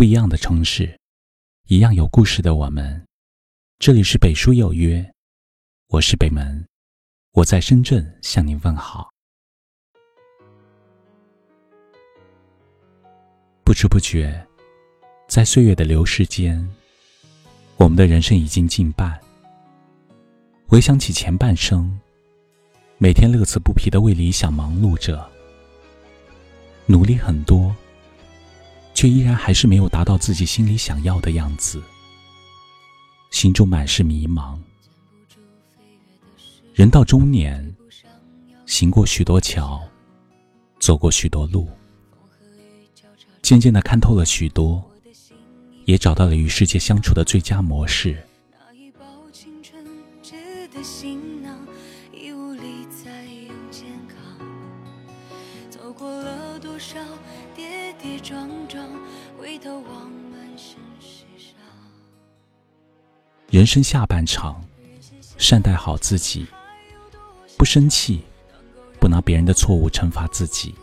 不一样的城市，一样有故事的我们。这里是北书有约，我是北门，我在深圳向您问好。不知不觉，在岁月的流逝间，我们的人生已经近半。回想起前半生，每天乐此不疲的为理想忙碌着，努力很多。却依然还是没有达到自己心里想要的样子，心中满是迷茫。人到中年，行过许多桥，走过许多路，渐渐的看透了许多，也找到了与世界相处的最佳模式。走过了多少跌跌撞撞，回头望满身是伤。人生下半场，善待好自己，不生气，不拿别人的错误惩罚自己。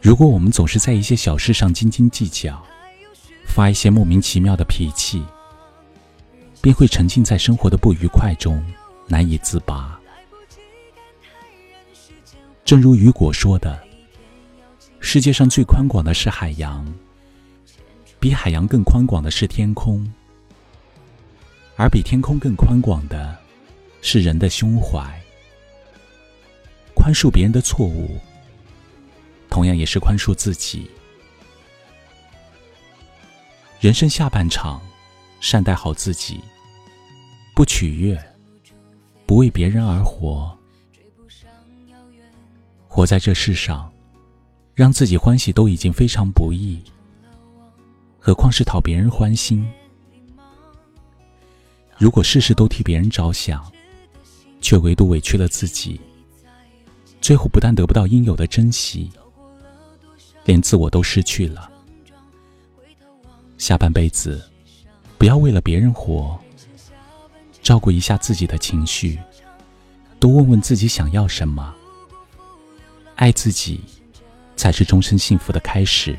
如果我们总是在一些小事上斤斤计较，发一些莫名其妙的脾气，便会沉浸在生活的不愉快中，难以自拔。正如雨果说的：“世界上最宽广的是海洋，比海洋更宽广的是天空，而比天空更宽广的是人的胸怀。宽恕别人的错误，同样也是宽恕自己。人生下半场，善待好自己，不取悦，不为别人而活。”活在这世上，让自己欢喜都已经非常不易，何况是讨别人欢心？如果事事都替别人着想，却唯独委屈了自己，最后不但得不到应有的珍惜，连自我都失去了。下半辈子，不要为了别人活，照顾一下自己的情绪，多问问自己想要什么。爱自己，才是终身幸福的开始。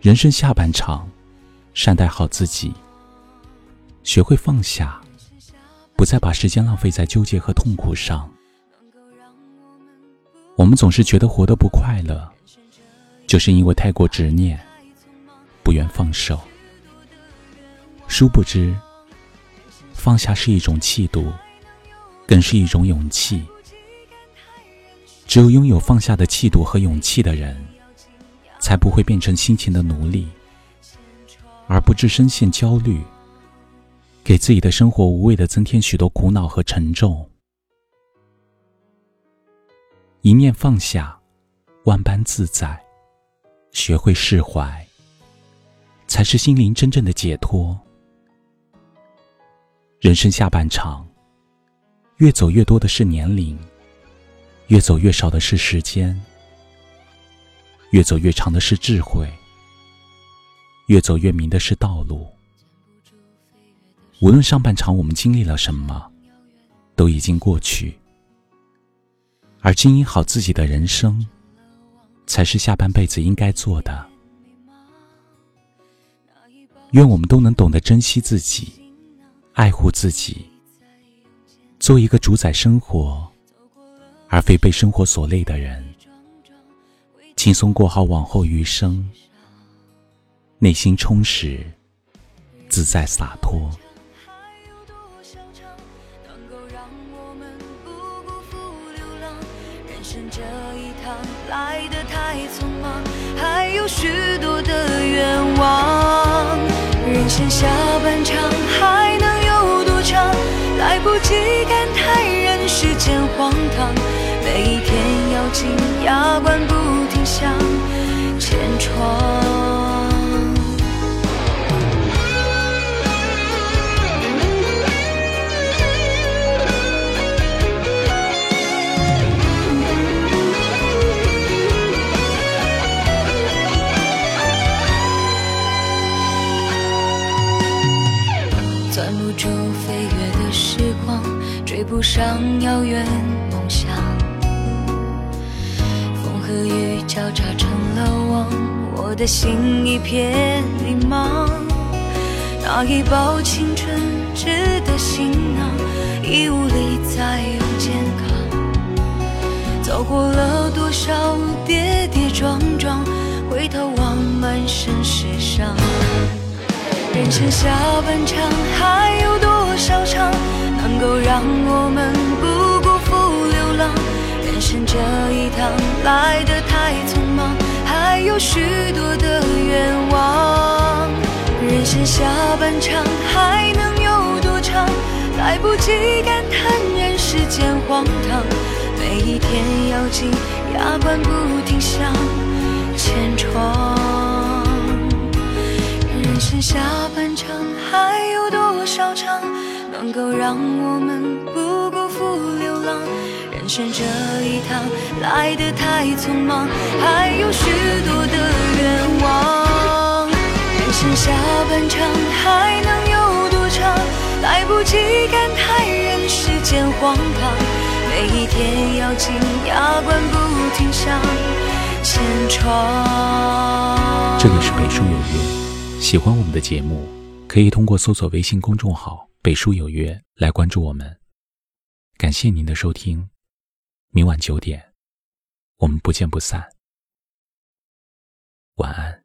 人生下半场，善待好自己，学会放下，不再把时间浪费在纠结和痛苦上。我们总是觉得活得不快乐。就是因为太过执念，不愿放手。殊不知，放下是一种气度，更是一种勇气。只有拥有放下的气度和勇气的人，才不会变成心情的奴隶，而不致深陷焦虑，给自己的生活无谓的增添许多苦恼和沉重。一念放下，万般自在。学会释怀，才是心灵真正的解脱。人生下半场，越走越多的是年龄，越走越少的是时间，越走越长的是智慧，越走越明的是道路。无论上半场我们经历了什么，都已经过去，而经营好自己的人生。才是下半辈子应该做的。愿我们都能懂得珍惜自己，爱护自己，做一个主宰生活，而非被生活所累的人，轻松过好往后余生，内心充实，自在洒脱。来的太匆忙，还有许多的愿望。人生下半场还能有多长？来不及感叹人世间荒唐，每一天咬紧牙关不飞越的时光追不上遥远梦想。风和雨交叉成了网，我的心一片迷茫。那一包青春值的行囊，已无力再有健康。走过了多少跌跌撞撞，回头望满身是伤。人生下半场还多少场，能够让我们不辜负流浪？人生这一趟来得太匆忙，还有许多的愿望。人生下半场还能有多长？来不及感叹人世间荒唐，每一天咬紧牙关不停向前闯。人生下半场还有多少场，能够让我们不辜负流浪？人生这一趟来得太匆忙，还有许多的愿望。人生下半场还能有多长？来不及感叹人世间荒唐，每一天咬紧牙关不停向前闯。这里是北书有约。喜欢我们的节目，可以通过搜索微信公众号“北书有约”来关注我们。感谢您的收听，明晚九点，我们不见不散。晚安。